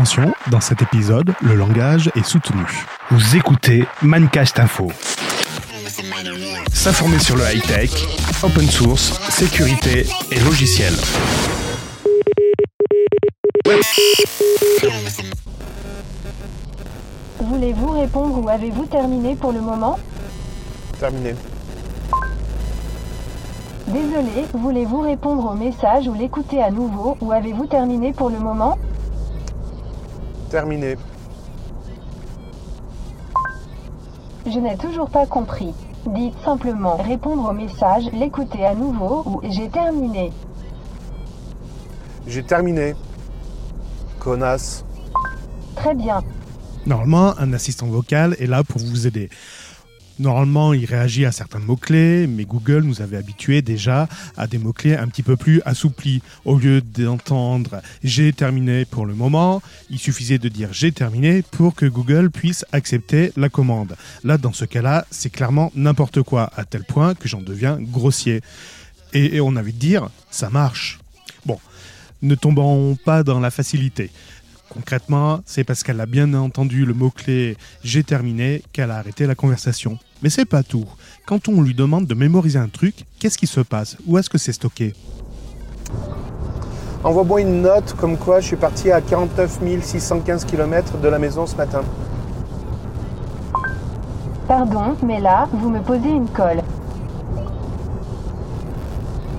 Attention, dans cet épisode, le langage est soutenu. Vous écoutez Mancast Info. S'informer sur le high-tech, open source, sécurité et logiciel. Voulez-vous répondre ou avez-vous terminé pour le moment? Terminé. Désolé, voulez-vous répondre au message ou l'écouter à nouveau ou avez-vous terminé pour le moment? Terminé. Je n'ai toujours pas compris. Dites simplement répondre au message, l'écouter à nouveau ou j'ai terminé. J'ai terminé. Connasse. Très bien. Normalement, un assistant vocal est là pour vous aider. Normalement, il réagit à certains mots-clés, mais Google nous avait habitués déjà à des mots-clés un petit peu plus assouplis. Au lieu d'entendre j'ai terminé pour le moment, il suffisait de dire j'ai terminé pour que Google puisse accepter la commande. Là, dans ce cas-là, c'est clairement n'importe quoi, à tel point que j'en deviens grossier. Et, et on avait de dire ça marche. Bon, ne tombons pas dans la facilité. Concrètement, c'est parce qu'elle a bien entendu le mot-clé j'ai terminé qu'elle a arrêté la conversation. Mais c'est pas tout. Quand on lui demande de mémoriser un truc, qu'est-ce qui se passe? Où est-ce que c'est stocké? Envoie-moi une note comme quoi je suis parti à 49 615 km de la maison ce matin. Pardon, mais là, vous me posez une colle.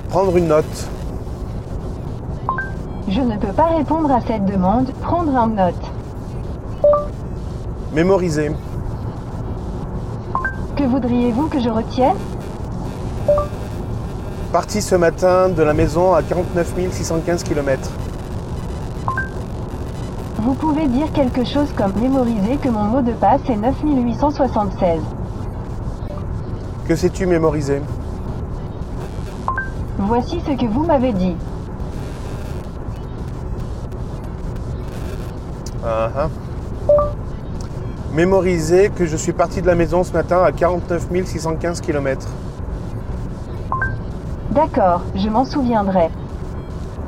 Prendre une note. Je ne peux pas répondre à cette demande, prendre en note. Mémoriser. Que voudriez-vous que je retienne? Parti ce matin de la maison à 49 615 km. Vous pouvez dire quelque chose comme mémoriser que mon mot de passe est 9876. Que sais-tu mémoriser? Voici ce que vous m'avez dit. Ah. Mémoriser que je suis parti de la maison ce matin à 49 615 km. D'accord, je m'en souviendrai.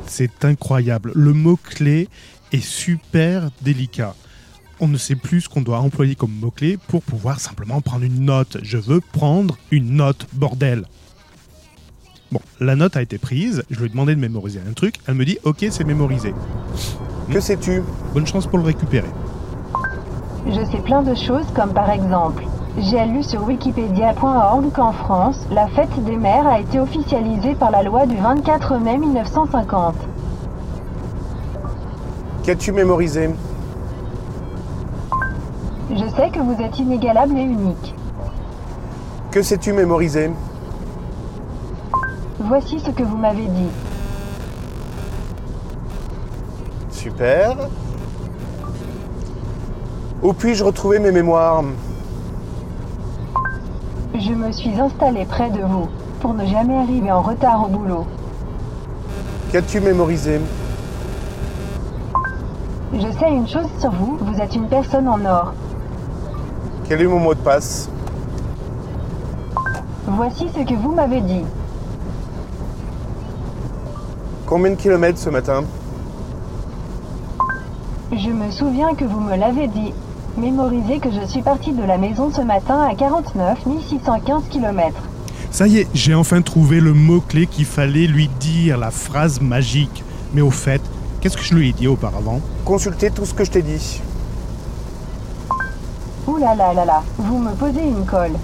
C'est incroyable. Le mot-clé est super délicat. On ne sait plus ce qu'on doit employer comme mot-clé pour pouvoir simplement prendre une note. Je veux prendre une note, bordel. Bon, la note a été prise, je lui ai demandé de mémoriser un truc, elle me dit ok c'est mémorisé. Que sais-tu? Bonne chance pour le récupérer. Je sais plein de choses comme par exemple, j'ai lu sur wikipedia.org qu'en France, la fête des mères a été officialisée par la loi du 24 mai 1950. Qu'as-tu mémorisé? Je sais que vous êtes inégalable et unique. Que sais-tu mémoriser Voici ce que vous m'avez dit. Super. Où puis-je retrouver mes mémoires? Je me suis installé près de vous pour ne jamais arriver en retard au boulot. Qu'as-tu mémorisé? Je sais une chose sur vous, vous êtes une personne en or. Quel est mon mot de passe? Voici ce que vous m'avez dit. Combien de kilomètres ce matin? Je me souviens que vous me l'avez dit. Mémorisez que je suis parti de la maison ce matin à 49 615 km. Ça y est, j'ai enfin trouvé le mot-clé qu'il fallait lui dire, la phrase magique. Mais au fait, qu'est-ce que je lui ai dit auparavant? Consultez tout ce que je t'ai dit. Ouh là là là là, vous me posez une colle.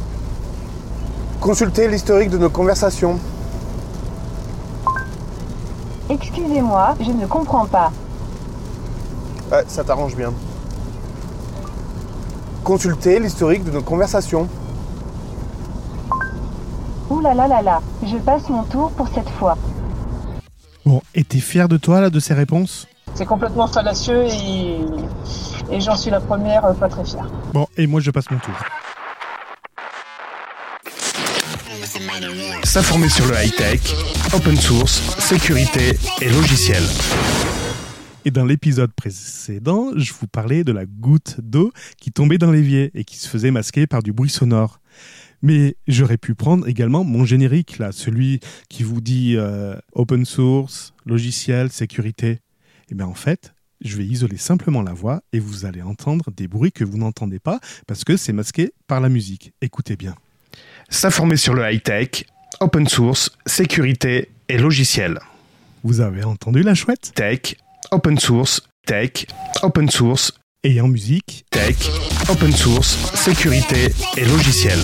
Consultez l'historique de nos conversations. Excusez-moi, je ne comprends pas. Ouais, ça t'arrange bien. Consultez l'historique de nos conversations. Ouh là là là là, je passe mon tour pour cette fois. Bon, et t'es fier de toi là, de ces réponses? C'est complètement fallacieux et, et j'en suis la première euh, pas très fière. Bon, et moi je passe mon tour. S'informer sur le high-tech, open source, sécurité et logiciel. Et dans l'épisode précédent, je vous parlais de la goutte d'eau qui tombait dans l'évier et qui se faisait masquer par du bruit sonore. Mais j'aurais pu prendre également mon générique, là, celui qui vous dit euh, open source, logiciel, sécurité. Et bien en fait, je vais isoler simplement la voix et vous allez entendre des bruits que vous n'entendez pas parce que c'est masqué par la musique. Écoutez bien. S'informer sur le high-tech, open source, sécurité et logiciel. Vous avez entendu la chouette? Tech, open source, tech, open source, ayant musique, tech, open source, sécurité et logiciel.